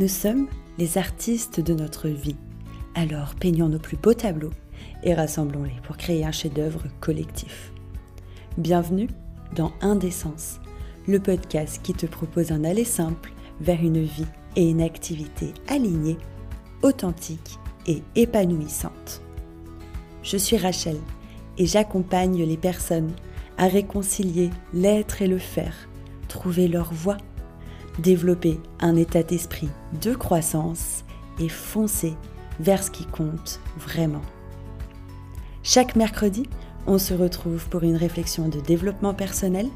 Nous sommes les artistes de notre vie. Alors peignons nos plus beaux tableaux et rassemblons-les pour créer un chef-d'œuvre collectif. Bienvenue dans Indécence, le podcast qui te propose un aller simple vers une vie et une activité alignée, authentique et épanouissante. Je suis Rachel et j'accompagne les personnes à réconcilier l'être et le faire, trouver leur voie développer un état d'esprit de croissance et foncer vers ce qui compte vraiment. Chaque mercredi, on se retrouve pour une réflexion de développement personnel,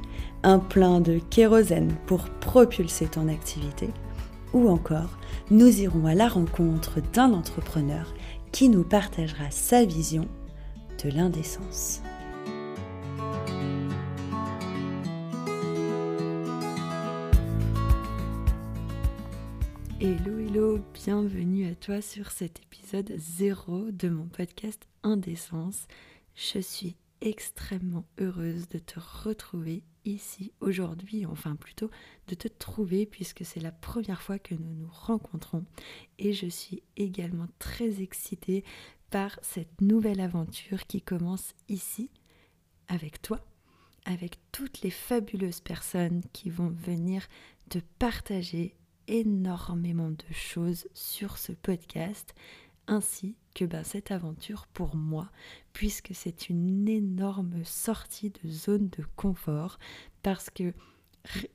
un plein de kérosène pour propulser ton activité, ou encore nous irons à la rencontre d'un entrepreneur qui nous partagera sa vision de l'indécence. Hello, hello, bienvenue à toi sur cet épisode 0 de mon podcast Indécence. Je suis extrêmement heureuse de te retrouver ici aujourd'hui, enfin plutôt de te trouver puisque c'est la première fois que nous nous rencontrons et je suis également très excitée par cette nouvelle aventure qui commence ici avec toi, avec toutes les fabuleuses personnes qui vont venir te partager énormément de choses sur ce podcast ainsi que ben, cette aventure pour moi, puisque c'est une énorme sortie de zone de confort, parce que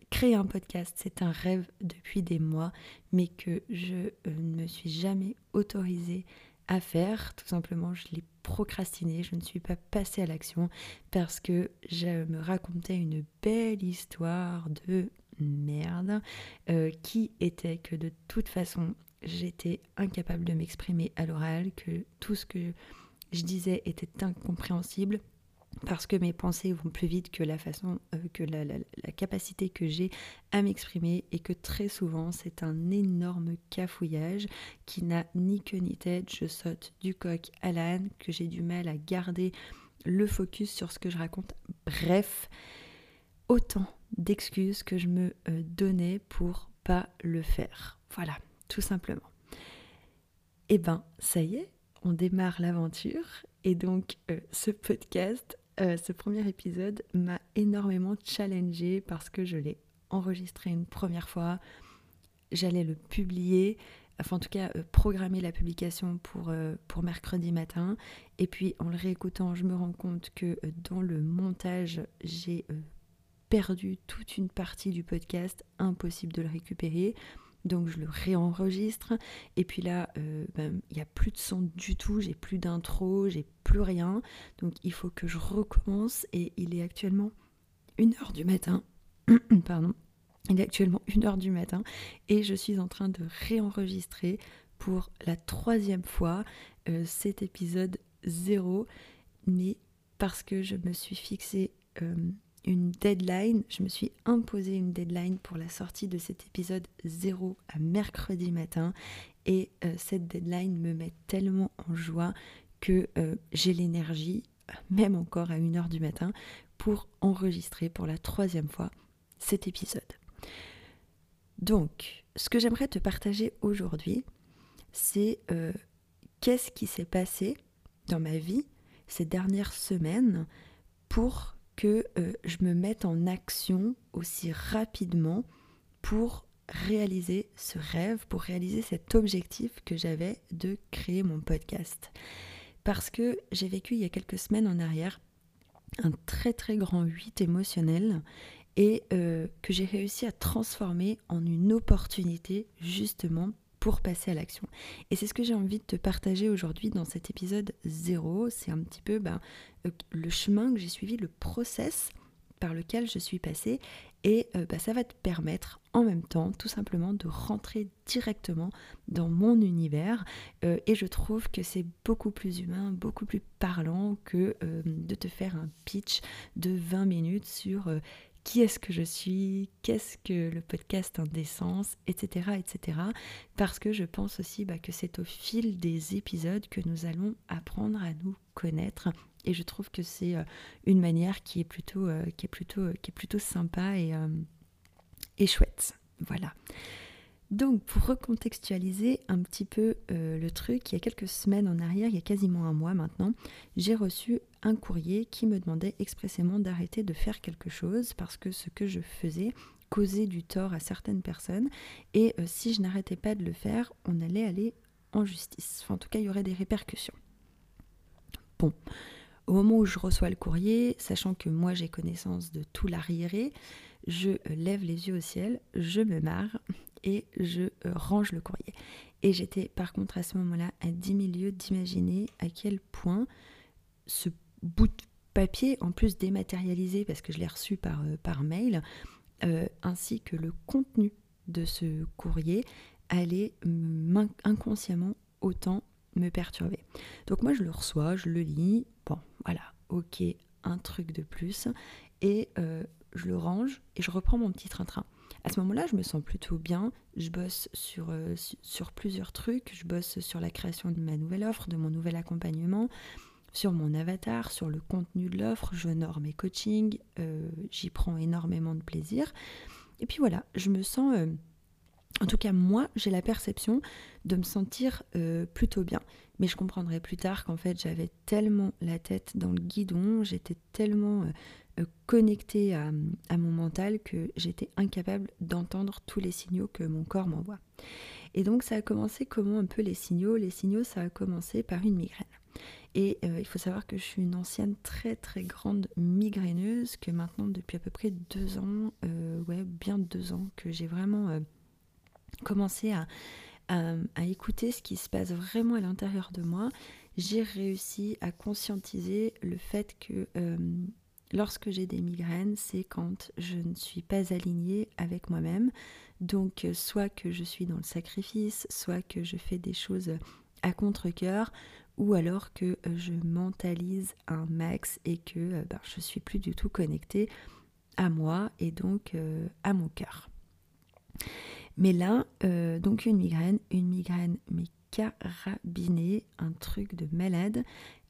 créer un podcast, c'est un rêve depuis des mois, mais que je euh, ne me suis jamais autorisée à faire. Tout simplement, je l'ai procrastiné, je ne suis pas passée à l'action, parce que je me racontais une belle histoire de merde, euh, qui était que de toute façon, j'étais incapable de m'exprimer à l'oral, que tout ce que je disais était incompréhensible parce que mes pensées vont plus vite que la façon, euh, que la, capacité que j'ai à m'exprimer et que très souvent c'est un énorme cafouillage qui n'a ni queue ni tête. Je saute du coq à l'âne, que j'ai du mal à garder le focus sur ce que je raconte. Bref, autant d'excuses que je me euh, donnais pour pas le faire. Voilà, tout simplement. Et eh ben, ça y est, on démarre l'aventure. Et donc, euh, ce podcast, euh, ce premier épisode m'a énormément challengé parce que je l'ai enregistré une première fois. J'allais le publier, enfin en tout cas programmer la publication pour, pour mercredi matin. Et puis en le réécoutant, je me rends compte que dans le montage, j'ai perdu toute une partie du podcast, impossible de le récupérer. Donc je le réenregistre et puis là euh, ben, il n'y a plus de son du tout, j'ai plus d'intro, j'ai plus rien. Donc il faut que je recommence et il est actuellement 1h du matin. Pardon. Il est actuellement 1h du matin et je suis en train de réenregistrer pour la troisième fois euh, cet épisode 0, mais parce que je me suis fixé euh, deadline, je me suis imposé une deadline pour la sortie de cet épisode 0 à mercredi matin et euh, cette deadline me met tellement en joie que euh, j'ai l'énergie, même encore à 1h du matin, pour enregistrer pour la troisième fois cet épisode. Donc, ce que j'aimerais te partager aujourd'hui, c'est euh, qu'est-ce qui s'est passé dans ma vie ces dernières semaines pour que euh, je me mette en action aussi rapidement pour réaliser ce rêve, pour réaliser cet objectif que j'avais de créer mon podcast. Parce que j'ai vécu il y a quelques semaines en arrière un très très grand 8 émotionnel et euh, que j'ai réussi à transformer en une opportunité justement pour passer à l'action. Et c'est ce que j'ai envie de te partager aujourd'hui dans cet épisode 0. C'est un petit peu ben, euh, le chemin que j'ai suivi, le process par lequel je suis passée. Et euh, ben, ça va te permettre en même temps tout simplement de rentrer directement dans mon univers. Euh, et je trouve que c'est beaucoup plus humain, beaucoup plus parlant que de te faire un pitch de 20 minutes sur qui est-ce que je suis, qu'est-ce que le podcast Indécence, etc., etc. Parce que je pense aussi bah, que c'est au fil des épisodes que nous allons apprendre à nous connaître. Et je trouve que c'est euh, une manière qui est plutôt, euh, qui plutôt sympa euh, et chouette. Voilà. Donc, pour recontextualiser un petit peu euh, le truc, il y a quelques semaines en arrière, il y a quasiment un mois maintenant, j'ai reçu un courrier qui me demandait expressément d'arrêter de faire quelque chose parce que ce que je faisais causait du tort à certaines personnes et euh, si je n'arrêtais pas de le faire, on allait aller en justice. Enfin, en tout cas, il y aurait des répercussions. Bon, au moment où je reçois le courrier, sachant que moi j'ai connaissance de tout l'arriéré, je lève les yeux au ciel, je me marre et je euh, range le courrier. Et j'étais par contre à ce moment-là à 10 000 lieues d'imaginer à quel point ce bout de papier, en plus dématérialisé parce que je l'ai reçu par, euh, par mail, euh, ainsi que le contenu de ce courrier allait inconsciemment autant me perturber. Donc moi je le reçois, je le lis, bon voilà, ok, un truc de plus, et je le range et je reprends mon petit train-train. À ce moment-là, je me sens plutôt bien. Je bosse sur, euh, sur plusieurs trucs. Je bosse sur la création de ma nouvelle offre, de mon nouvel accompagnement, sur mon avatar, sur le contenu de l'offre. J'honore mes coachings. Euh, j'y prends énormément de plaisir. Et puis voilà, je me sens... Euh, en tout cas, moi, j'ai la perception de me sentir plutôt bien. Mais je comprendrai plus tard qu'en fait, j'avais tellement la tête dans le guidon, j'étais tellement euh, connectée à, mon mental que j'étais incapable d'entendre tous les signaux que mon corps m'envoie. Et donc ça a commencé comment un peu les signaux? Les signaux, ça a commencé par une migraine. Et euh, il faut savoir que je suis une ancienne très très grande migraineuse, que maintenant depuis à peu près deux ans, euh, ouais bien deux ans, que j'ai vraiment commencé à, écouter ce qui se passe vraiment à l'intérieur de moi. J'ai réussi à conscientiser le fait que lorsque j'ai des migraines, c'est quand je ne suis pas alignée avec moi-même. Donc euh, soit que je suis dans le sacrifice, soit que je fais des choses à contre-coeur, ou alors que euh, je mentalise un max et que euh, ben, je suis plus du tout connectée à moi et donc à mon cœur. Mais là, donc une migraine, une migraine mais carabinée, un truc de malade.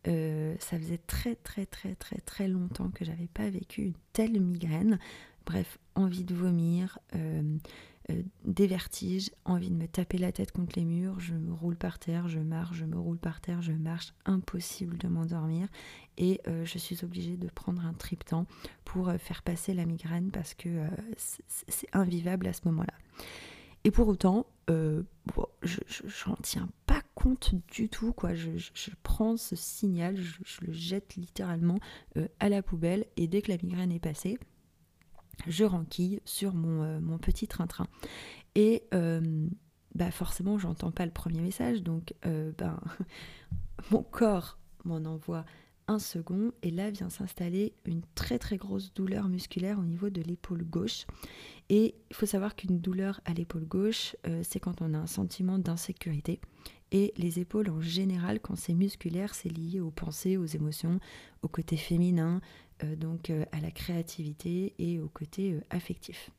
Euh, ça faisait très très très très très longtemps que j'avais pas vécu une telle migraine. Bref, envie de vomir, euh, euh, des vertiges, envie de me taper la tête contre les murs, je me roule par terre, je marche, je me roule par terre, je marche, impossible de m'endormir et je suis obligée de prendre un triptan pour faire passer la migraine parce que c'est invivable à ce moment-là. Et pour autant, euh, je n'en tiens pas compte du tout. Je, prends ce signal, je, le jette littéralement euh, à la poubelle et dès que la migraine est passée, je renquille sur mon, euh, mon petit train-train. Et bah forcément, j'entends pas le premier message, donc ben, mon corps m'en envoie second et là vient s'installer une très très grosse douleur musculaire au niveau de l'épaule gauche. Et il faut savoir qu'une douleur à l'épaule gauche, euh, c'est quand on a un sentiment d'insécurité. Et les épaules en général, quand c'est musculaire, c'est lié aux pensées, aux émotions, au côté féminin, euh, donc euh, à la créativité et au côté affectif.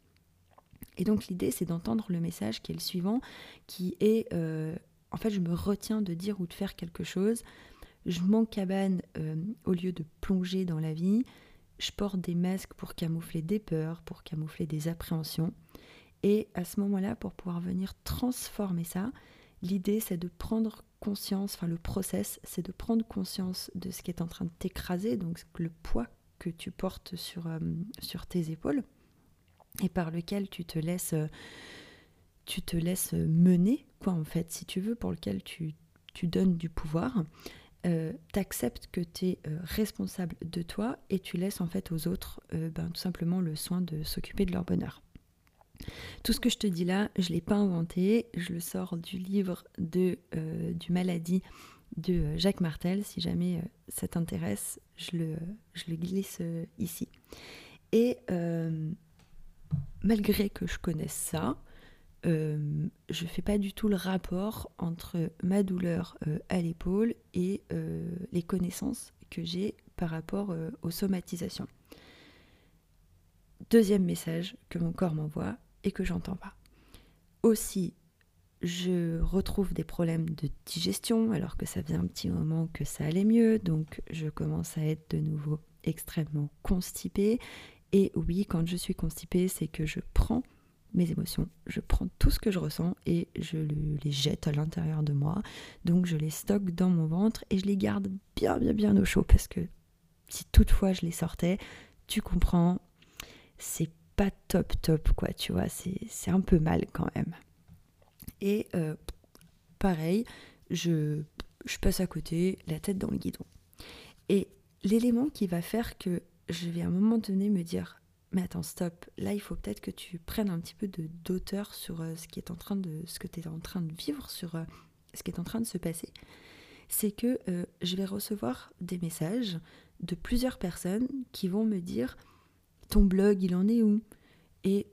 Et donc l'idée, c'est d'entendre le message qui est le suivant, qui est, en fait, je me retiens de dire ou de faire quelque chose je m'encabane euh, au lieu de plonger dans la vie. Je porte des masques pour camoufler des peurs, pour camoufler des appréhensions. Et à ce moment-là, pour pouvoir venir transformer ça, l'idée c'est de prendre conscience, enfin le process, c'est de prendre conscience de ce qui est en train de t'écraser, donc le poids que tu portes sur, euh, sur tes épaules et par lequel tu te laisses, tu te laisses mener, quoi en fait, si tu veux, pour lequel tu donnes du pouvoir euh, t'acceptes que tu es euh, responsable de toi et tu laisses en fait aux autres euh, ben, tout simplement le soin de s'occuper de leur bonheur. Tout ce que je te dis là, je ne l'ai pas inventé, je le sors du livre de, du maladie de Jacques Martel. Si jamais ça t'intéresse, je le, je le glisse ici. Et malgré que je connaisse ça, euh, je fais pas du tout le rapport entre ma douleur euh, à l'épaule et euh, les connaissances que j'ai par rapport aux somatisations. Deuxième message que mon corps m'envoie et que j'entends pas. Aussi, je retrouve des problèmes de digestion alors que ça faisait un petit moment que ça allait mieux, donc je commence à être de nouveau extrêmement constipée. Et oui, quand je suis constipée, c'est que je prends mes émotions, je prends tout ce que je ressens et je les jette à l'intérieur de moi. Donc je les stocke dans mon ventre et je les garde bien bien bien au chaud parce que si toutefois je les sortais, tu comprends, c'est pas top top quoi, tu vois, c'est un peu mal quand même. Et euh, pareil, je, je passe à côté, la tête dans le guidon. Et l'élément qui va faire que je vais à un moment donné me dire mais attends, stop. Là, il faut peut-être que tu prennes un petit peu de d'auteur sur euh, ce qui est en train ce que tu es en train de vivre, sur euh, ce qui est en train de se passer. C'est que euh, je vais recevoir des messages de plusieurs personnes qui vont me dire ton blog, il en est où? Et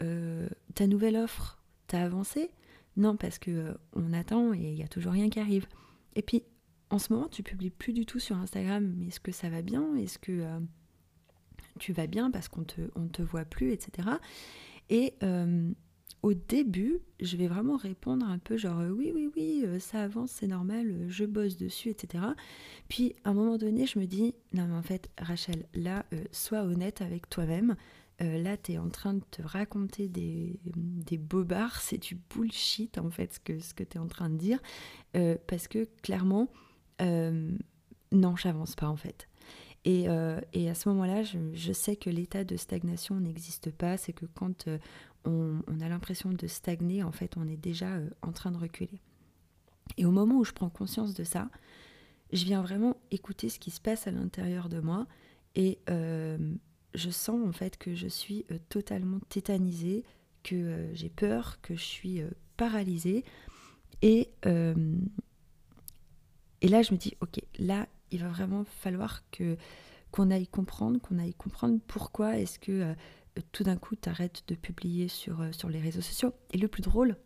ta nouvelle offre, t'as avancé? Non, parce que on attend et il y a toujours rien qui arrive. Et puis, en ce moment, tu publies plus du tout sur Instagram. Mais est-ce que ça va bien? Est-ce que tu vas bien parce qu'on te, te voit plus, etc. Et euh, au début, je vais vraiment répondre un peu genre oui, oui, oui, euh, ça avance, c'est normal, euh, je bosse dessus, etc. Puis à un moment donné, je me dis non, mais en fait, Rachel, là, sois honnête avec toi-même. là, tu es en train de te raconter des, bobards, c'est du bullshit en fait ce que, ce tu es en train de dire. parce que clairement, non, j'avance pas en fait. Euh, et, à ce moment-là, je, sais que l'état de stagnation n'existe pas. C'est que quand euh, on, a l'impression de stagner, en fait, on est déjà euh, en train de reculer. Et au moment où je prends conscience de ça, je viens vraiment écouter ce qui se passe à l'intérieur de moi et je sens en fait que je suis totalement tétanisée, que j'ai peur, que je suis paralysée. Et, et là, je me dis, ok, là, il va vraiment falloir qu'on aille comprendre, qu'on aille comprendre pourquoi est-ce que euh, tout d'un coup tu arrêtes de publier sur, euh, sur les réseaux sociaux. Et le plus drôle,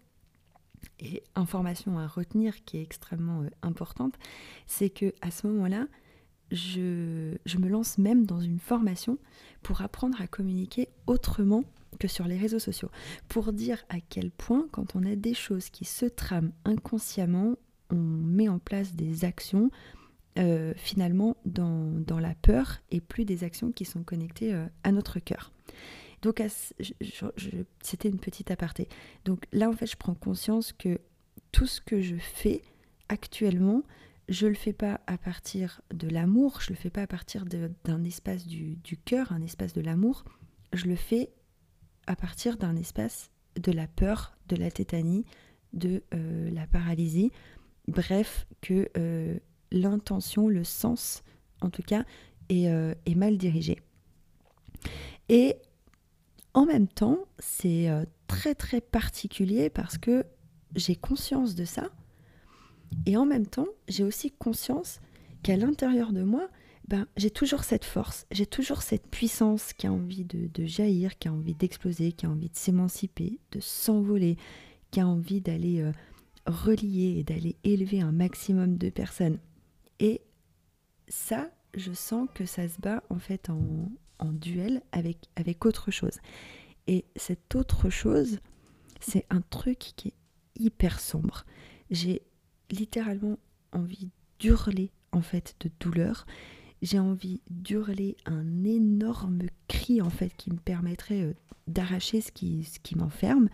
et information à retenir qui est extrêmement euh, importante, c'est que à ce moment-là, je, me lance même dans une formation pour apprendre à communiquer autrement que sur les réseaux sociaux, pour dire à quel point quand on a des choses qui se trament inconsciemment, on met en place des actions, euh, finalement dans, la peur et plus des actions qui sont connectées euh, à notre cœur. Donc c'était une petite aparté. Donc là en fait je prends conscience que tout ce que je fais actuellement, je le fais pas à partir de l'amour, je le fais pas à partir d'un espace du, cœur, un espace de l'amour, je le fais à partir d'un espace de la peur, de la tétanie, de euh, la paralysie, bref, que l'intention, le sens, en tout cas, euh, est, mal dirigé. Et en même temps, c'est euh, très très particulier parce que j'ai conscience de ça. Et en même temps, j'ai aussi conscience qu'à l'intérieur de moi, ben, j'ai toujours cette force, j'ai toujours cette puissance qui a envie de, jaillir, qui a envie d'exploser, qui a envie de s'émanciper, de s'envoler, qui a envie d'aller euh, relier et d'aller élever un maximum de personnes. Et ça, je sens que ça se bat en fait en, duel avec, avec autre chose. Et cette autre chose, c'est un truc qui est hyper sombre. J'ai littéralement envie d'hurler en fait de douleur. J'ai envie d'hurler un énorme cri en fait qui me permettrait euh, d'arracher ce qui, ce qui m'enferme,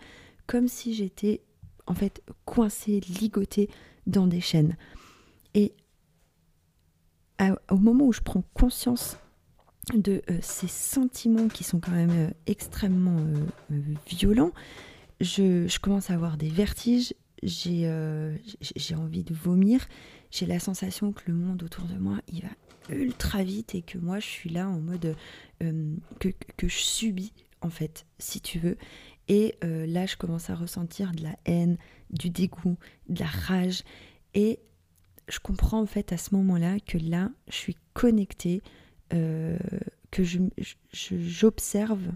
comme si j'étais en fait coincée, ligotée dans des chaînes. Au moment où je prends conscience de euh, ces sentiments qui sont quand même euh, extrêmement euh, violents, je, commence à avoir des vertiges, j'ai envie de vomir, j'ai la sensation que le monde autour de moi, il va ultra vite et que moi, je suis là en mode que, que, je subis, en fait, si tu veux. Et là, je commence à ressentir de la haine, du dégoût, de la rage. Et je comprends en fait à ce moment-là que là, je suis connectée, euh, que j'observe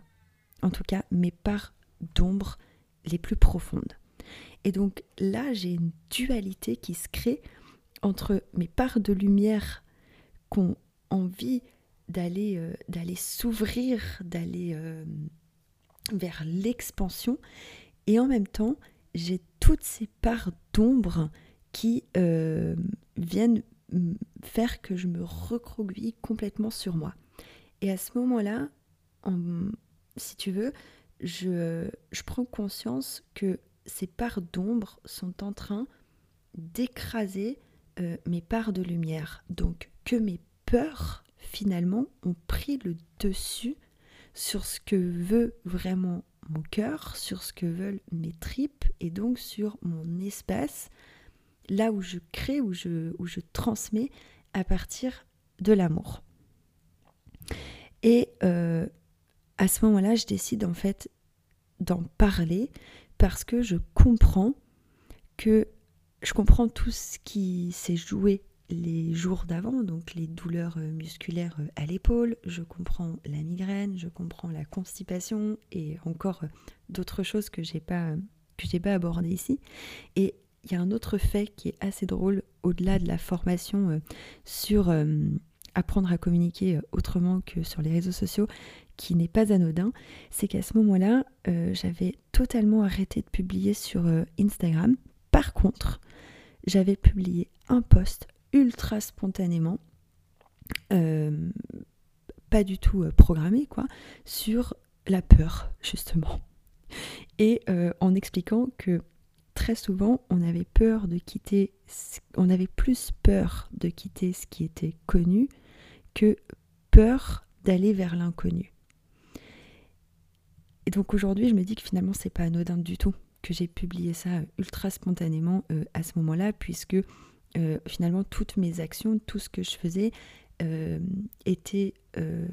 en tout cas mes parts d'ombre les plus profondes. Et donc là, j'ai une dualité qui se crée entre mes parts de lumière qui ont envie d'aller euh, d'aller s'ouvrir, d'aller euh, vers l'expansion, et en même temps, j'ai toutes ces parts d'ombre qui viennent faire que je me recroqueville complètement sur moi. Et à ce moment-là, si tu veux, je, je prends conscience que ces parts d'ombre sont en train d'écraser euh, mes parts de lumière. Donc que mes peurs, finalement, ont pris le dessus sur ce que veut vraiment mon cœur, sur ce que veulent mes tripes et donc sur mon espace, là où je crée, où je, transmets à partir de l'amour. Et euh, à ce moment-là, je décide en fait d'en parler parce que je comprends que je comprends tout ce qui s'est joué les jours d'avant, donc les douleurs euh, musculaires euh, à l'épaule, je comprends la migraine, je comprends la constipation et encore d'autres choses que j'ai pas pas abordées ici. Et il y a un autre fait qui est assez drôle au-delà de la formation sur apprendre à communiquer autrement que sur les réseaux sociaux, qui n'est pas anodin, c'est qu'à ce moment-là, j'avais totalement arrêté de publier sur Instagram. Par contre, j'avais publié un post ultra spontanément, euh, pas du tout euh, programmé, quoi, sur la peur, justement. Et euh, en expliquant que très souvent, on avait peur de quitter, on avait plus peur de quitter ce qui était connu que peur d'aller vers l'inconnu. Et donc aujourd'hui, je me dis que finalement, c'est pas anodin du tout que j'ai publié ça ultra spontanément à ce moment-là, puisque euh, finalement toutes mes actions, tout ce que je faisais euh, était, euh,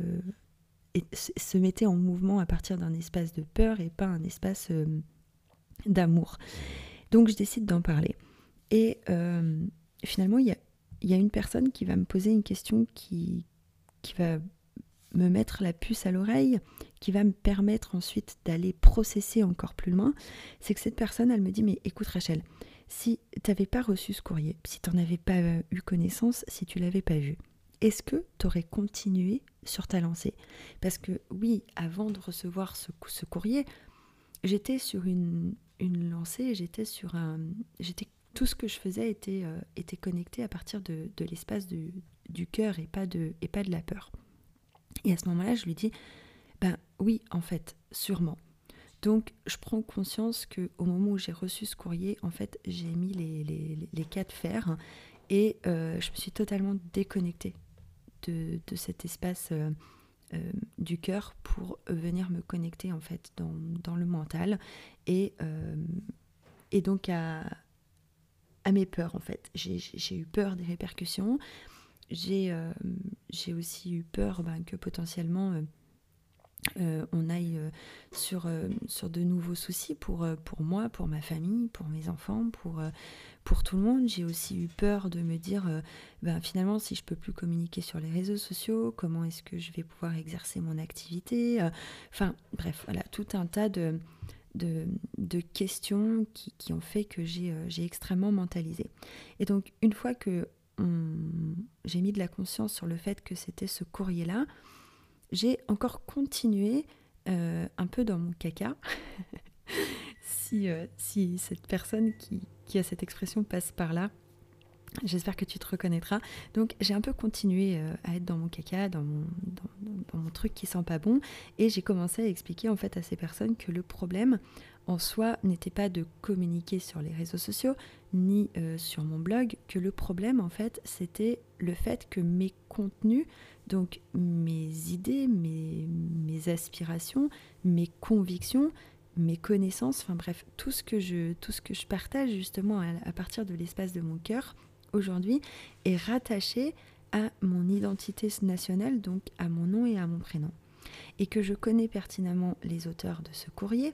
se mettait en mouvement à partir d'un espace de peur et pas un espace d'amour. Donc je décide d'en parler. Et finalement, il y a, une personne qui va me poser une question qui, qui va me mettre la puce à l'oreille, qui va me permettre ensuite d'aller processer encore plus loin, c'est que cette personne, elle me dit, mais écoute Rachel, si tu n'avais pas reçu ce courrier, si tu n'en avais pas euh, eu connaissance, si tu l'avais pas vu, est-ce que tu aurais continué sur ta lancée? Parce que oui, avant de recevoir ce, courrier, j'étais sur une, lancée, j'étais sur un... J'étais, tout ce que je faisais était, euh, était connecté à partir de, l'espace du, du cœur et, pas de, et pas de la peur. Et à ce moment-là, je lui dis, ben oui, en fait, sûrement. Donc, je prends conscience que au moment où j'ai reçu ce courrier, en fait, j'ai mis les, les, les, de et euh, je me suis totalement déconnectée de, de cet espace euh, euh, du cœur pour venir me connecter en fait dans, dans le mental et, et donc à, à mes peurs en fait. J'ai eu peur des répercussions. J'ai aussi eu peur ben, que potentiellement euh, on aille euh, sur, euh, sur de nouveaux soucis pour, pour moi, pour ma famille, pour mes enfants, pour, pour tout le monde. J'ai aussi eu peur de me dire, ben, finalement, si je peux plus communiquer sur les réseaux sociaux, comment est-ce que je vais pouvoir exercer mon activité Enfin, bref, voilà, tout un tas de, de, questions qui, qui, ont fait que j'ai extrêmement mentalisé. Et donc, une fois que j'ai mis de la conscience sur le fait que c'était ce courrier-là, j'ai encore continué euh, un peu dans mon caca. si, euh, si cette personne qui, qui, a cette expression passe par là, j'espère que tu te reconnaîtras. Donc j'ai un peu continué euh, à être dans mon caca, dans mon, dans, dans mon truc qui sent pas bon, et j'ai commencé à expliquer en fait à ces personnes que le problème en soi n'était pas de communiquer sur les réseaux sociaux ni sur mon blog, que le problème en fait c'était le fait que mes contenus donc mes idées, mes, aspirations, mes convictions, mes connaissances, enfin bref, tout ce que je, tout ce que je partage justement à, partir de l'espace de mon cœur aujourd'hui est rattaché à mon identité nationale, donc à mon nom et à mon prénom. Et que je connais pertinemment les auteurs de ce courrier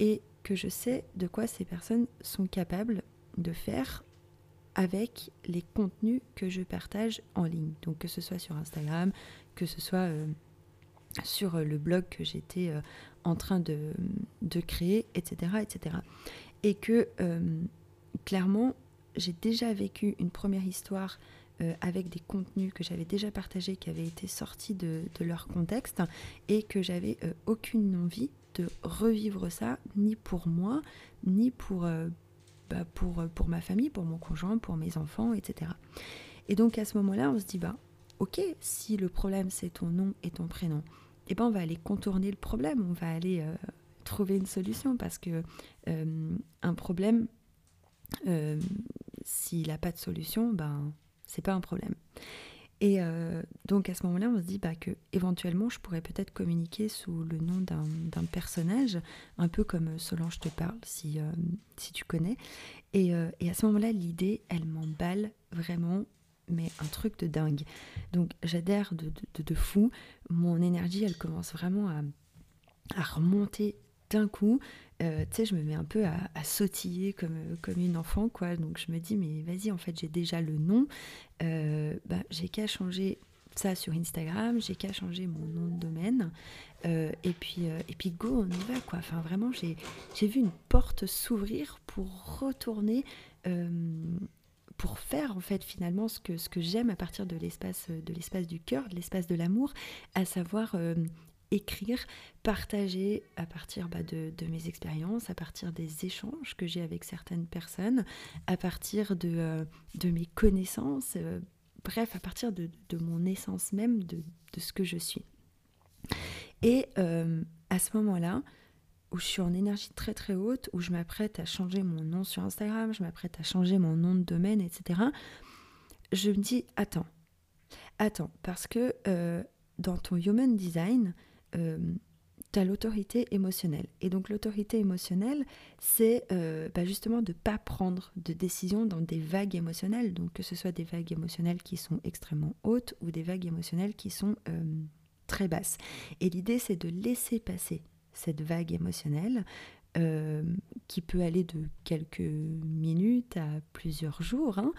et que je sais de quoi ces personnes sont capables de faire avec les contenus que je partage en ligne. Donc que ce soit sur Instagram, que ce soit euh, sur euh, le blog que j'étais euh, en train de, créer, etc., etc. Et que clairement, j'ai déjà vécu une première histoire avec des contenus que j'avais déjà partagés, qui avaient été sortis de leur contexte, et que j'avais aucune envie de revivre ça, ni pour moi, ni pour, bah, pour, euh, pour ma famille, pour mon conjoint, pour mes enfants, etc. Et donc à ce moment-là, on se dit, bah, ok, si le problème c'est ton nom et ton prénom, eh ben on va aller contourner le problème, on va aller, euh, trouver une solution parce que un problème, s'il n'a pas de solution, ben c'est pas un problème. Et euh, donc à ce moment-là, on se dit bah, que éventuellement, je pourrais peut-être communiquer sous le nom d'un personnage, un peu comme Solange te parle, si, euh, si tu connais. Et, euh, et à ce moment-là, l'idée, elle m'emballe vraiment, mais un truc de dingue. Donc j'adhère de, de, de, fou. Mon énergie, elle commence vraiment à, à remonter d'un coup. tu sais, je me mets un peu à, sautiller comme, comme une enfant, quoi. Donc je me dis, mais vas-y, en fait, j'ai déjà le nom. Euh, bah, j'ai qu'à changer ça sur Instagram, j'ai qu'à changer mon nom de domaine. Euh, et, puis, euh, et puis go, on y va quoi. Enfin vraiment, j'ai, j'ai vu une porte s'ouvrir pour retourner, pour faire en fait finalement ce que, ce que j'aime à partir de l'espace, de l'espace du cœur, de l'espace de l'amour, à savoir écrire, partager à partir bah, de, mes expériences, à partir des échanges que j'ai avec certaines personnes, à partir de, euh, de mes connaissances, euh, bref, à partir de, mon essence même, de, ce que je suis. Et euh, à ce moment-là, où je suis en énergie très très haute, où je m'apprête à changer mon nom sur Instagram, je m'apprête à changer mon nom de domaine, etc., je me dis, attends, attends, parce que dans ton Human Design, euh, tu as l'autorité émotionnelle. Et donc l'autorité émotionnelle, c'est euh, bah, justement de ne pas prendre de décision dans des vagues émotionnelles, donc que ce soit des vagues émotionnelles qui sont extrêmement hautes ou des vagues émotionnelles qui sont euh, très basses. Et l'idée, c'est de laisser passer cette vague émotionnelle qui peut aller de quelques minutes à plusieurs jours, hein,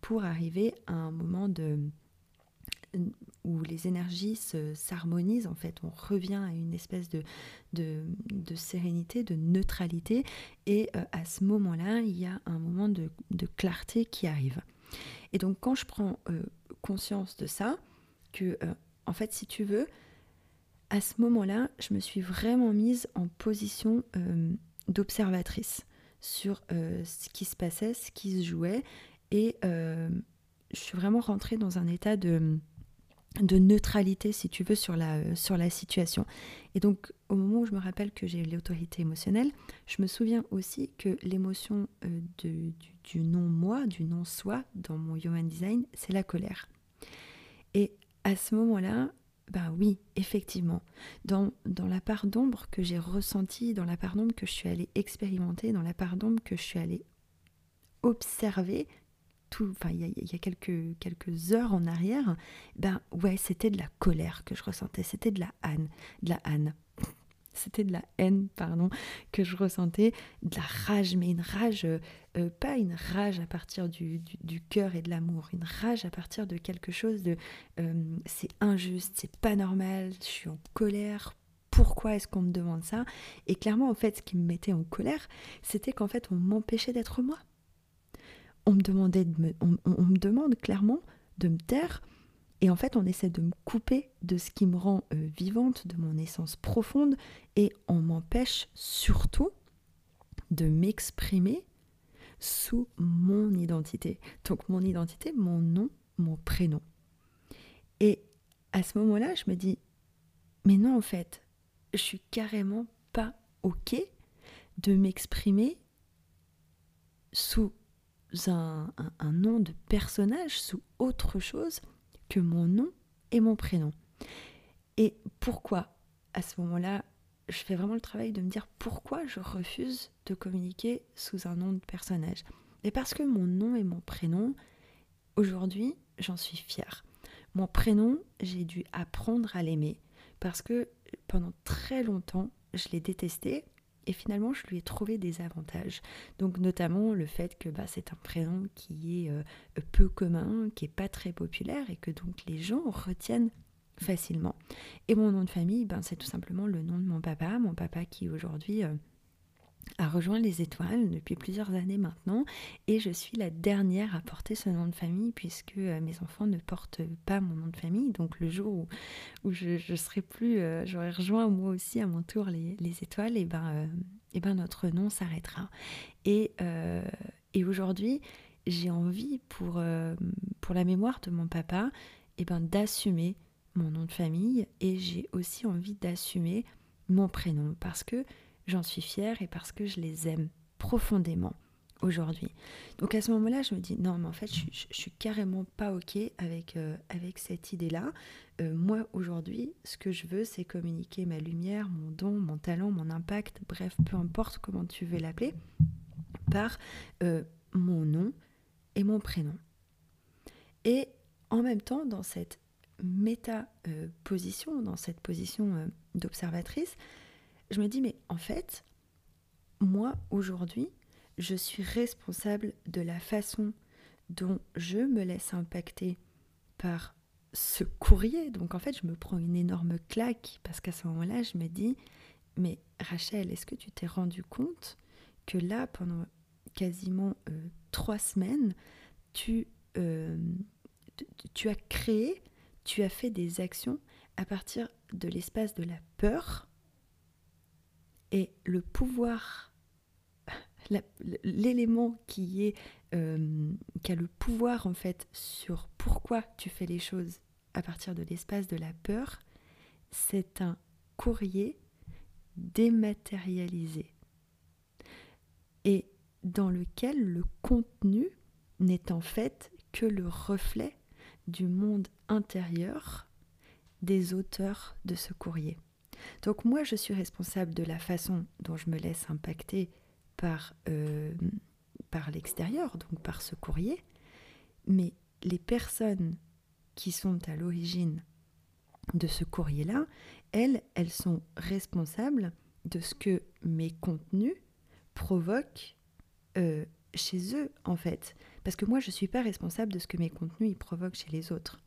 pour arriver à un moment de où les énergies s'harmonisent, en fait, on revient à une espèce de, sérénité, de neutralité, et euh, à ce moment-là, il y a un moment de, clarté qui arrive. Et donc quand je prends euh, conscience de ça, que, euh, en fait, si tu veux, à ce moment-là, je me suis vraiment mise en position d'observatrice sur ce qui se passait, ce qui se jouait, et je suis vraiment rentrée dans un état de de neutralité, si tu veux, sur la, euh, sur la situation. Et donc, au moment où je me rappelle que j'ai l'autorité émotionnelle, je me souviens aussi que l'émotion euh, du, non-moi, du non-soi, dans mon Human Design, c'est la colère. Et à ce moment-là, ben oui, effectivement, dans, dans la part d'ombre que j'ai ressentie, dans la part d'ombre que je suis allée expérimenter, dans la part d'ombre que je suis allée observer, enfin il y, a, quelques, heures en arrière, ben ouais, c'était de la colère que je ressentais, c'était de la haine, de la haine. C'était de la haine, pardon, que je ressentais, de la rage, mais une rage, euh, euh, pas une rage à partir du, du, cœur et de l'amour, une rage à partir de quelque chose de euh, c'est injuste, c'est pas normal, je suis en colère, pourquoi est-ce qu'on me demande ça? Et clairement, en fait, ce qui me mettait en colère, c'était qu'en fait, on m'empêchait d'être moi on me demandait de me, demande clairement de me taire et en fait on essaie de me couper de ce qui me rend euh, vivante, de mon essence profonde et on m'empêche surtout de m'exprimer sous mon identité. Donc mon identité, mon nom, mon prénom. Et à ce moment-là, je me dis, mais non en fait, je suis carrément pas OK de m'exprimer sous un, nom de personnage sous autre chose que mon nom et mon prénom. Et pourquoi à ce moment-là, je fais vraiment le travail de me dire pourquoi je refuse de communiquer sous un nom de personnage? Et parce que mon nom et mon prénom, aujourd'hui, j'en suis fière. Mon prénom, j'ai dû apprendre à l'aimer parce que pendant très longtemps, je l'ai détesté et finalement, je lui ai trouvé des avantages. Donc notamment le fait que bah, c'est un prénom qui est euh, peu commun, qui est pas très populaire et que donc les gens retiennent facilement. Et mon nom de famille, ben, c'est tout simplement le nom de mon papa, mon papa qui aujourd'hui... Euh, a rejoint les étoiles depuis plusieurs années maintenant et je suis la dernière à porter ce nom de famille puisque euh, mes enfants ne portent pas mon nom de famille. Donc le jour où, je, je serai plus, euh, j'aurai rejoint moi aussi à mon tour les, étoiles, et ben, euh, et ben notre nom s'arrêtera. Et, et aujourd'hui, j'ai envie pour, pour la mémoire de mon papa, et ben d'assumer mon nom de famille et j'ai aussi envie d'assumer mon prénom parce que j'en suis fière et parce que je les aime profondément aujourd'hui. Donc à ce moment-là, je me dis non, mais en fait, je, je, suis carrément pas ok avec euh, avec cette idée-là. Euh, moi aujourd'hui, ce que je veux, c'est communiquer ma lumière, mon don, mon talent, mon impact, bref, peu importe comment tu veux l'appeler, par euh, mon nom et mon prénom. Et en même temps, dans cette méta-position, dans cette position d'observatrice, je me dis mais en fait, moi aujourd'hui, je suis responsable de la façon dont je me laisse impacter par ce courrier. Donc en fait, je me prends une énorme claque parce qu'à ce moment-là, je me dis, mais Rachel, est-ce que tu t'es rendu compte que là, pendant quasiment euh, trois semaines, tu, euh, tu as créé, tu as fait des actions à partir de l'espace de la peur et le pouvoir l'élément qui est euh, qui a le pouvoir en fait sur pourquoi tu fais les choses à partir de l'espace de la peur, c'est un courrier dématérialisé et dans lequel le contenu n'est en fait que le reflet du monde intérieur des auteurs de ce courrier. Donc moi je suis responsable de la façon dont je me laisse impacter par, euh, par l'extérieur, donc par ce courrier, mais les personnes qui sont à l'origine de ce courrier-là, elles, elles sont responsables de ce que mes contenus provoquent euh, chez eux, en fait. Parce que moi, je ne suis pas responsable de ce que mes contenus ils provoquent chez les autres.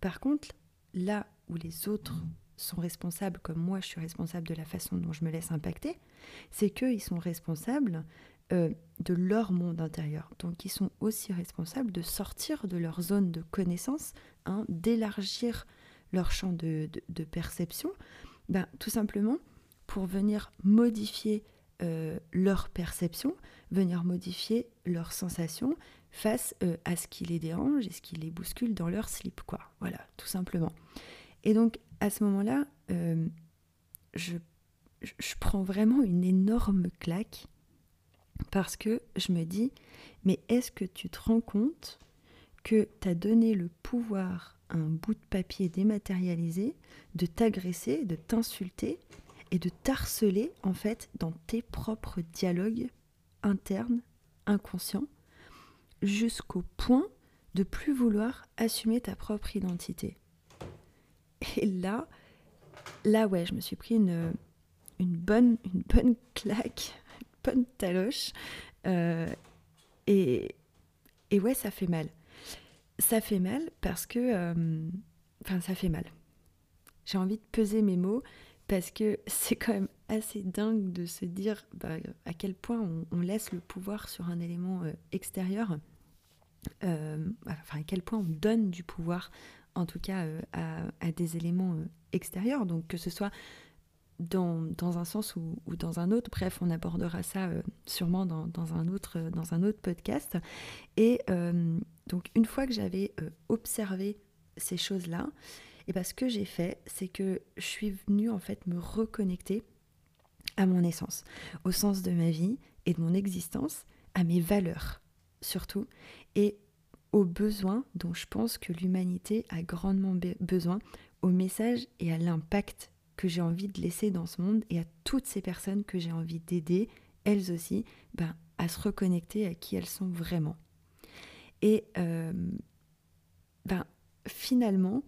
Par contre, là où les autres sont responsables, comme moi je suis responsable de la façon dont je me laisse impacter, c'est qu'ils sont responsables euh, de leur monde intérieur. Donc ils sont aussi responsables de sortir de leur zone de connaissance, hein, d'élargir leur champ de, perception, ben, tout simplement pour venir modifier euh, leur perception, venir modifier leurs sensations face euh, à ce qui les dérange et ce qui les bouscule dans leur slip, quoi. Voilà, tout simplement. Et donc, à ce moment-là, euh, je, je, prends vraiment une énorme claque parce que je me dis, mais est-ce que tu te rends compte que tu as donné le pouvoir à un bout de papier dématérialisé de t'agresser, de t'insulter et de t'harceler en fait dans tes propres dialogues internes, inconscients, jusqu'au point de plus vouloir assumer ta propre identité? Et là, là ouais, je me suis pris une, une, bonne, une bonne claque, une bonne taloche. Euh, et, et ouais, ça fait mal. Ça fait mal parce que... Euh, enfin, ça fait mal. J'ai envie de peser mes mots parce que c'est quand même assez dingue de se dire bah, à quel point on, laisse le pouvoir sur un élément euh, extérieur. enfin, à quel point on donne du pouvoir en tout cas euh, à, des éléments euh, extérieurs, donc que ce soit dans, dans un sens ou, dans un autre. Bref, on abordera ça euh, sûrement dans, dans, un autre, dans un autre podcast. Et donc, une fois que j'avais observé ces choses-là, et ben, ce que j'ai fait, c'est que je suis venue en fait me reconnecter à mon essence, au sens de ma vie et de mon existence, à mes valeurs surtout, et aux besoins dont je pense que l'humanité a grandement besoin, au message et à l'impact que j'ai envie de laisser dans ce monde et à toutes ces personnes que j'ai envie d'aider, elles aussi, ben, à se reconnecter à qui elles sont vraiment. Et euh, ben, finalement,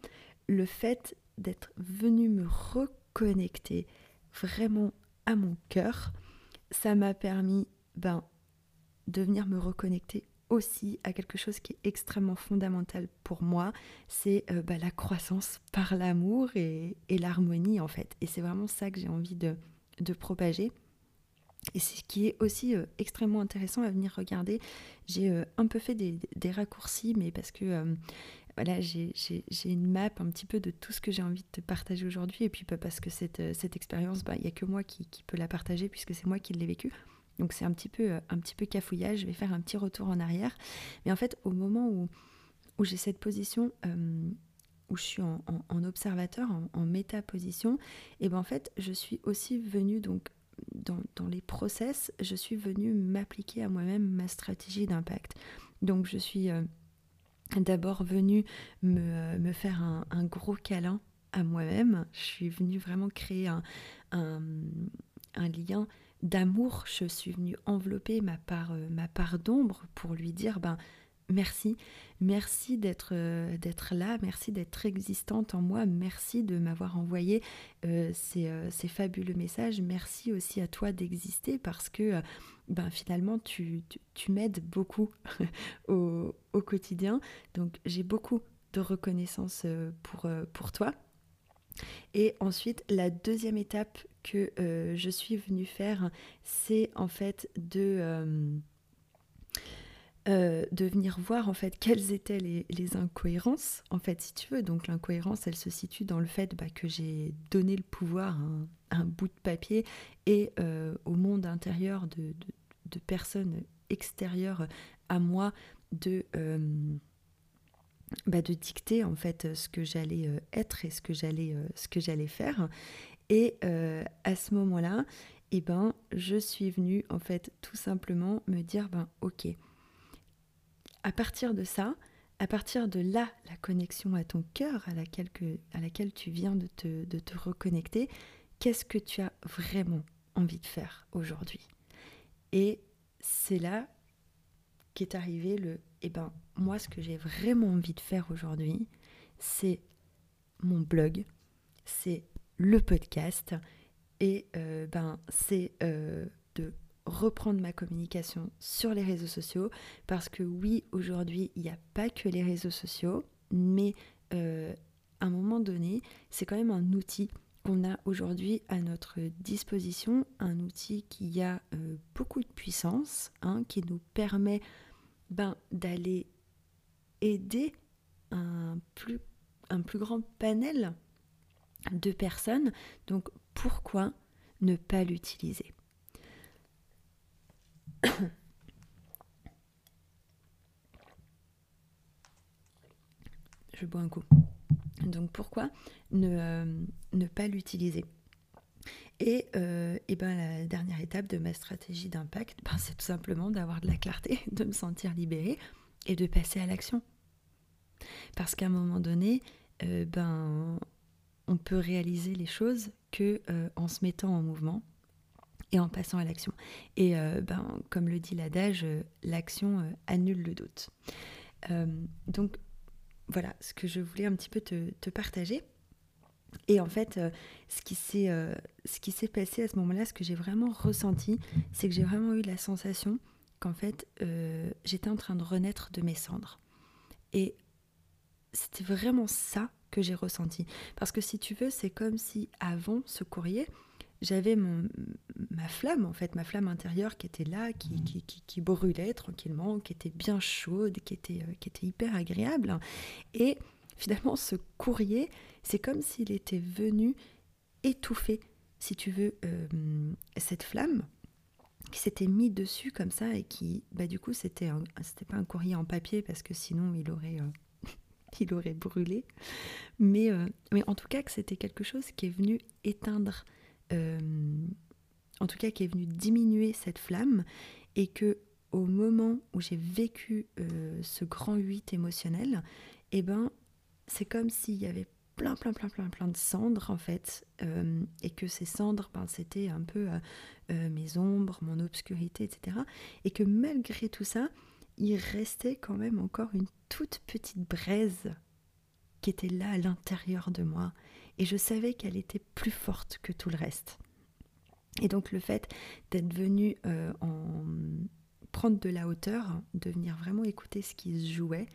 le fait d'être venu me reconnecter vraiment à mon cœur, ça m'a permis ben, de venir me reconnecter aussi à quelque chose qui est extrêmement fondamental pour moi, c'est euh, bah, la croissance par l'amour et, l'harmonie en fait. Et c'est vraiment ça que j'ai envie de, propager. Et c'est ce qui est aussi euh, extrêmement intéressant à venir regarder. J'ai euh, un peu fait des, raccourcis, mais parce que voilà, j'ai une map un petit peu de tout ce que j'ai envie de te partager aujourd'hui. Et puis bah, parce que cette, expérience, bah, il n'y a que moi qui, qui peux la partager puisque c'est moi qui l'ai vécue. Donc c'est un petit peu euh, un petit peu cafouillage, je vais faire un petit retour en arrière. Mais en fait, au moment où, où j'ai cette position euh, où je suis en, observateur, en, métaposition, et ben en fait, je suis aussi venue donc dans, les process, je suis venue m'appliquer à moi-même ma stratégie d'impact. Donc je suis d'abord venue me, faire un, gros câlin à moi-même. Je suis venue vraiment créer un lien d'amour. Je suis venue envelopper ma part, ma part d'ombre pour lui dire ben merci, merci d'être euh, d'être là, merci d'être existante en moi, merci de m'avoir envoyé euh, euh, ces, fabuleux messages, merci aussi à toi d'exister parce que ben, finalement tu, tu, m'aides beaucoup au, quotidien. Donc j'ai beaucoup de reconnaissance pour toi. Et ensuite, la deuxième étape que je suis venue faire, c'est en fait de euh, de venir voir en fait quelles étaient les, incohérences en fait si tu veux. Donc l'incohérence elle se situe dans le fait bah, que j'ai donné le pouvoir à un, bout de papier et euh, au monde intérieur de, personnes extérieures à moi de euh, bah, de dicter en fait ce que j'allais être et ce que j'allais j'allais faire. Et à ce moment là et eh ben je suis venue en fait tout simplement me dire ben ok à partir de ça, à partir de là, la connexion à ton cœur, à laquelle, à laquelle tu viens de te, de te reconnecter, qu'est-ce que tu as vraiment envie de faire aujourd'hui? Et c'est là qu'est arrivé le eh ben moi ce que j'ai vraiment envie de faire aujourd'hui, c'est mon blog, c'est le podcast et euh, ben c'est euh, de reprendre ma communication sur les réseaux sociaux parce que oui, aujourd'hui, il n'y a pas que les réseaux sociaux, mais euh, à un moment donné, c'est quand même un outil qu'on a aujourd'hui à notre disposition, un outil qui a euh, beaucoup de puissance, hein, qui nous permet ben, d'aller aider un plus, un plus grand panel de personnes. Donc pourquoi ne pas l'utiliser? Je bois un coup. Donc pourquoi ne, euh, pas l'utiliser? Et, euh, et, ben la dernière étape de ma stratégie d'impact, ben, c'est tout simplement d'avoir de la clarté, de me sentir libérée et de passer à l'action. Parce qu'à un moment donné, euh, ben, on peut réaliser les choses que en se mettant en mouvement, et en passant à l'action. Et euh, ben, comme le dit l'adage, euh, l'action euh, annule le doute. donc voilà ce que je voulais un petit peu te, partager. Et en fait, ce qui s'est passé à ce moment-là, ce que j'ai vraiment ressenti, c'est que j'ai vraiment eu la sensation qu'en fait, j'étais en train de renaître de mes cendres. Et c'était vraiment ça que j'ai ressenti. Parce que si tu veux, c'est comme si avant ce courrier, j'avais ma flamme, en fait, ma flamme intérieure qui était là, qui, qui, brûlait tranquillement, qui était bien chaude, qui était, euh, qui était hyper agréable. Et finalement, ce courrier, c'est comme s'il était venu étouffer, si tu veux, euh, cette flamme qui s'était mis dessus comme ça et qui, bah, du coup, c'était c'était pas un courrier en papier parce que sinon il aurait, euh, il aurait brûlé. Mais, mais en tout cas, que c'était quelque chose qui est venu éteindre euh, en tout cas qui est venu diminuer cette flamme et que au moment où j'ai vécu euh, ce grand 8 émotionnel, eh ben c'est comme s'il y avait plein plein plein plein plein de cendres en fait euh, et que ces cendres ben, c'était un peu mes ombres, mon obscurité etc. Et que malgré tout ça, il restait quand même encore une toute petite braise qui était là à l'intérieur de moi et je savais qu'elle était plus forte que tout le reste. Et donc le fait d'être venu euh, en prendre de la hauteur, de venir vraiment écouter ce qui se jouait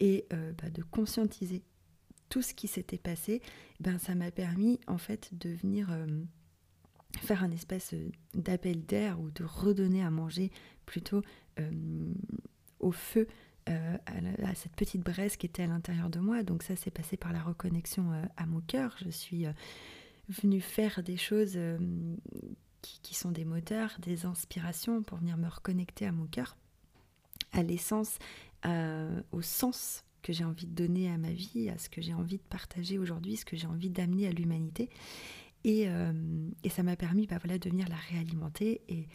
et euh, bah, de conscientiser tout ce qui s'était passé, ben ça m'a permis en fait de venir euh, faire un espèce d'appel d'air ou de redonner à manger plutôt au feu euh, à, cette petite braise qui était à l'intérieur de moi. Donc ça s'est passé par la reconnexion euh, à mon cœur. Je suis euh, venue faire des choses qui, sont des moteurs, des inspirations pour venir me reconnecter à mon cœur, à l'essence, au sens que j'ai envie de donner à ma vie, à ce que j'ai envie de partager aujourd'hui, ce que j'ai envie d'amener à l'humanité. Et, ça m'a permis bah, voilà, de venir la réalimenter. Et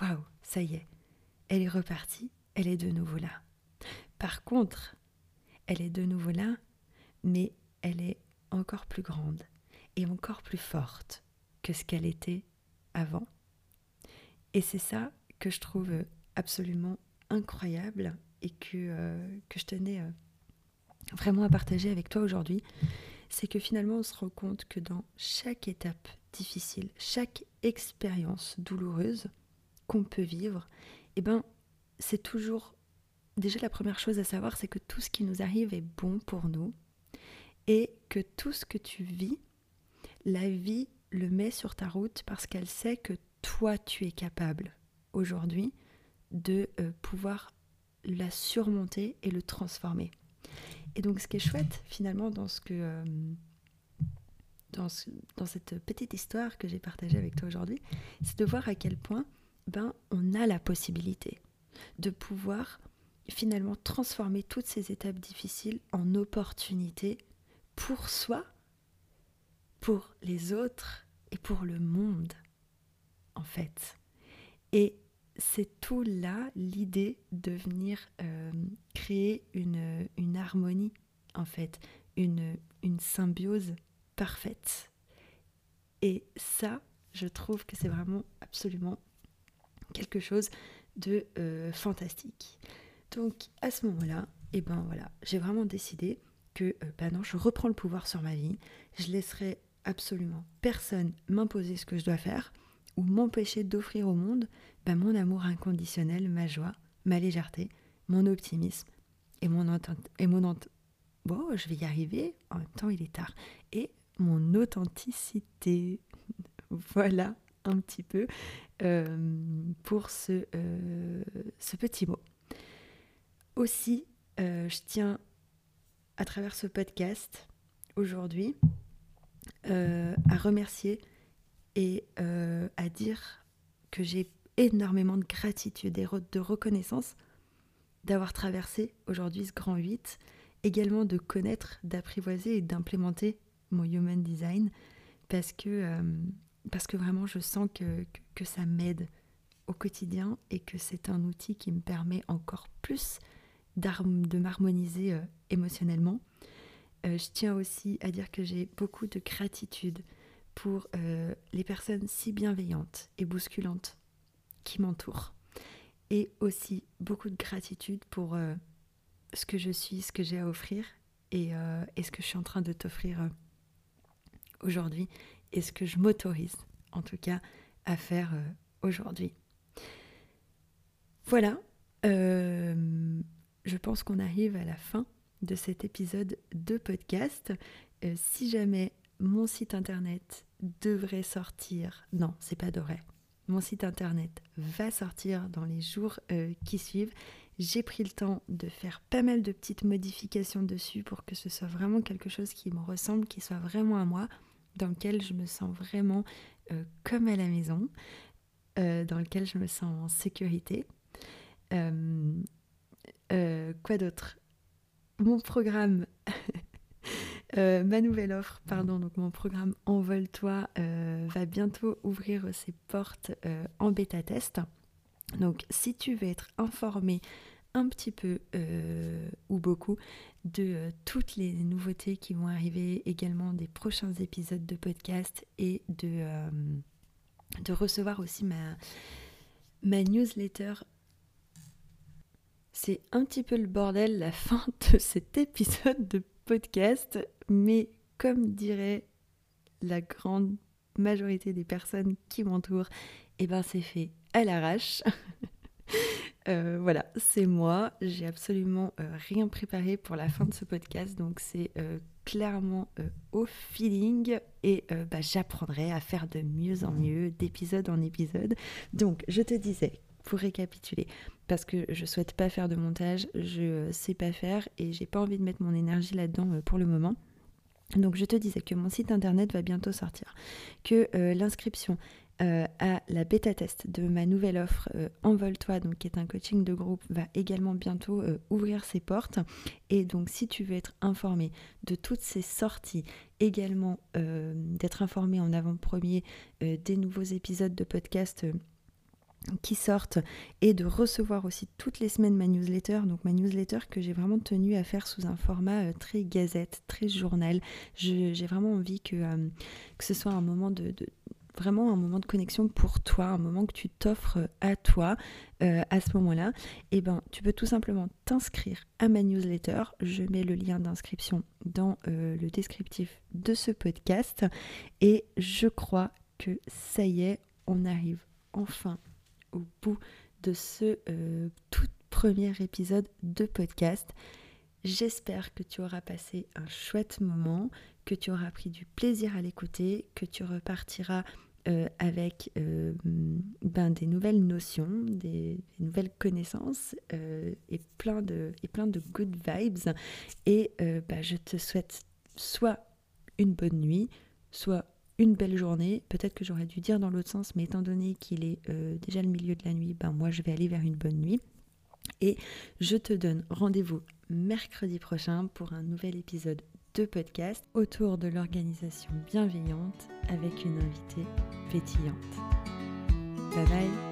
waouh, ça y est, elle est repartie, elle est de nouveau là. Par contre, elle est de nouveau là, mais elle est encore plus grande et encore plus forte que ce qu'elle était avant. Et c'est ça que je trouve absolument incroyable et que, euh, je tenais euh, vraiment à partager avec toi aujourd'hui, c'est que finalement on se rend compte que dans chaque étape difficile, chaque expérience douloureuse qu'on peut vivre, eh ben, c'est toujours déjà la première chose à savoir, c'est que tout ce qui nous arrive est bon pour nous et que tout ce que tu vis, la vie le met sur ta route parce qu'elle sait que toi tu es capable aujourd'hui de euh, pouvoir la surmonter et le transformer. Et donc ce qui est chouette finalement dans ce que euh, dans, cette petite histoire que j'ai partagée avec toi aujourd'hui, c'est de voir à quel point ben, on a la possibilité de pouvoir finalement transformer toutes ces étapes difficiles en opportunités pour soi, pour les autres et pour le monde, en fait. Et c'est tout là l'idée de venir euh, créer une, harmonie, en fait, une, une symbiose parfaite. Et ça, je trouve que c'est vraiment absolument quelque chose de euh, fantastique. Donc à ce moment-là, eh ben voilà, j'ai vraiment décidé que non, je reprends le pouvoir sur ma vie. Je laisserai absolument personne m'imposer ce que je dois faire ou m'empêcher d'offrir au monde bah, mon amour inconditionnel, ma joie, ma légèreté, mon optimisme et mon entente et bon, je vais y arriver. En même temps, il est tard et mon authenticité. voilà un petit peu euh, pour euh, ce petit mot. Aussi, euh, je tiens à travers ce podcast aujourd'hui à remercier et à dire que j'ai énormément de gratitude et de reconnaissance d'avoir traversé aujourd'hui ce grand 8, également de connaître, d'apprivoiser et d'implémenter mon human design parce que parce que vraiment je sens que, que, ça m'aide au quotidien et que c'est un outil qui me permet encore plus de m'harmoniser euh, émotionnellement. Euh, je tiens aussi à dire que j'ai beaucoup de gratitude pour euh, les personnes si bienveillantes et bousculantes qui m'entourent. Et aussi beaucoup de gratitude pour ce que je suis, ce que j'ai à offrir et, ce que je suis en train de t'offrir aujourd'hui et ce que je m'autorise en tout cas à faire aujourd'hui. Voilà, je pense qu'on arrive à la fin de cet épisode de podcast. Euh, si jamais mon site internet devrait sortir, non, c'est pas devrait. Mon site internet va sortir dans les jours qui suivent. J'ai pris le temps de faire pas mal de petites modifications dessus pour que ce soit vraiment quelque chose qui me ressemble, qui soit vraiment à moi dans lequel je me sens vraiment euh, comme à la maison, euh, dans lequel je me sens en sécurité. Euh, quoi d'autre? Mon programme, ma nouvelle offre, pardon, donc mon programme Envole-toi va bientôt ouvrir ses portes en bêta test. Donc si tu veux être informé un petit peu euh, ou beaucoup de euh, toutes les nouveautés qui vont arriver, également des prochains épisodes de podcast et de, euh, de recevoir aussi ma, ma newsletter. C'est un petit peu le bordel la fin de cet épisode de podcast, mais comme dirait la grande majorité des personnes qui m'entourent, eh ben c'est fait à l'arrache. Euh, voilà, c'est moi. J'ai absolument euh, rien préparé pour la fin de ce podcast, donc c'est euh, clairement au feeling et bah, j'apprendrai à faire de mieux en mieux, d'épisode en épisode. Donc, je te disais, pour récapituler, parce que je souhaite pas faire de montage, je sais pas faire et j'ai pas envie de mettre mon énergie là-dedans pour le moment. Donc je te disais que mon site internet va bientôt sortir, que l'inscription euh, à la bêta test de ma nouvelle offre euh, Envole-toi, donc qui est un coaching de groupe, va également bientôt euh, ouvrir ses portes. Et donc si tu veux être informé de toutes ces sorties, également d'être informé en avant-premier des nouveaux épisodes de podcast qui sortent et de recevoir aussi toutes les semaines ma newsletter. Donc ma newsletter que j'ai vraiment tenu à faire sous un format très gazette, très journal. J'ai vraiment envie que, que ce soit un moment de vraiment un moment de connexion pour toi, un moment que tu t'offres à toi euh, à ce moment-là, et eh ben tu peux tout simplement t'inscrire à ma newsletter. Je mets le lien d'inscription dans euh, le descriptif de ce podcast et je crois que ça y est, on arrive enfin au bout de ce euh, tout premier épisode de podcast. J'espère que tu auras passé un chouette moment, que tu auras pris du plaisir à l'écouter, que tu repartiras euh, avec euh, ben, des nouvelles notions, des, nouvelles connaissances et, plein de, et plein de good vibes. Et ben, je te souhaite soit une bonne nuit, soit une belle journée. Peut-être que j'aurais dû dire dans l'autre sens, mais étant donné qu'il est déjà le milieu de la nuit, ben, moi je vais aller vers une bonne nuit. Et je te donne rendez-vous mercredi prochain pour un nouvel épisode de podcast autour de l'organisation bienveillante avec une invitée pétillante. Bye bye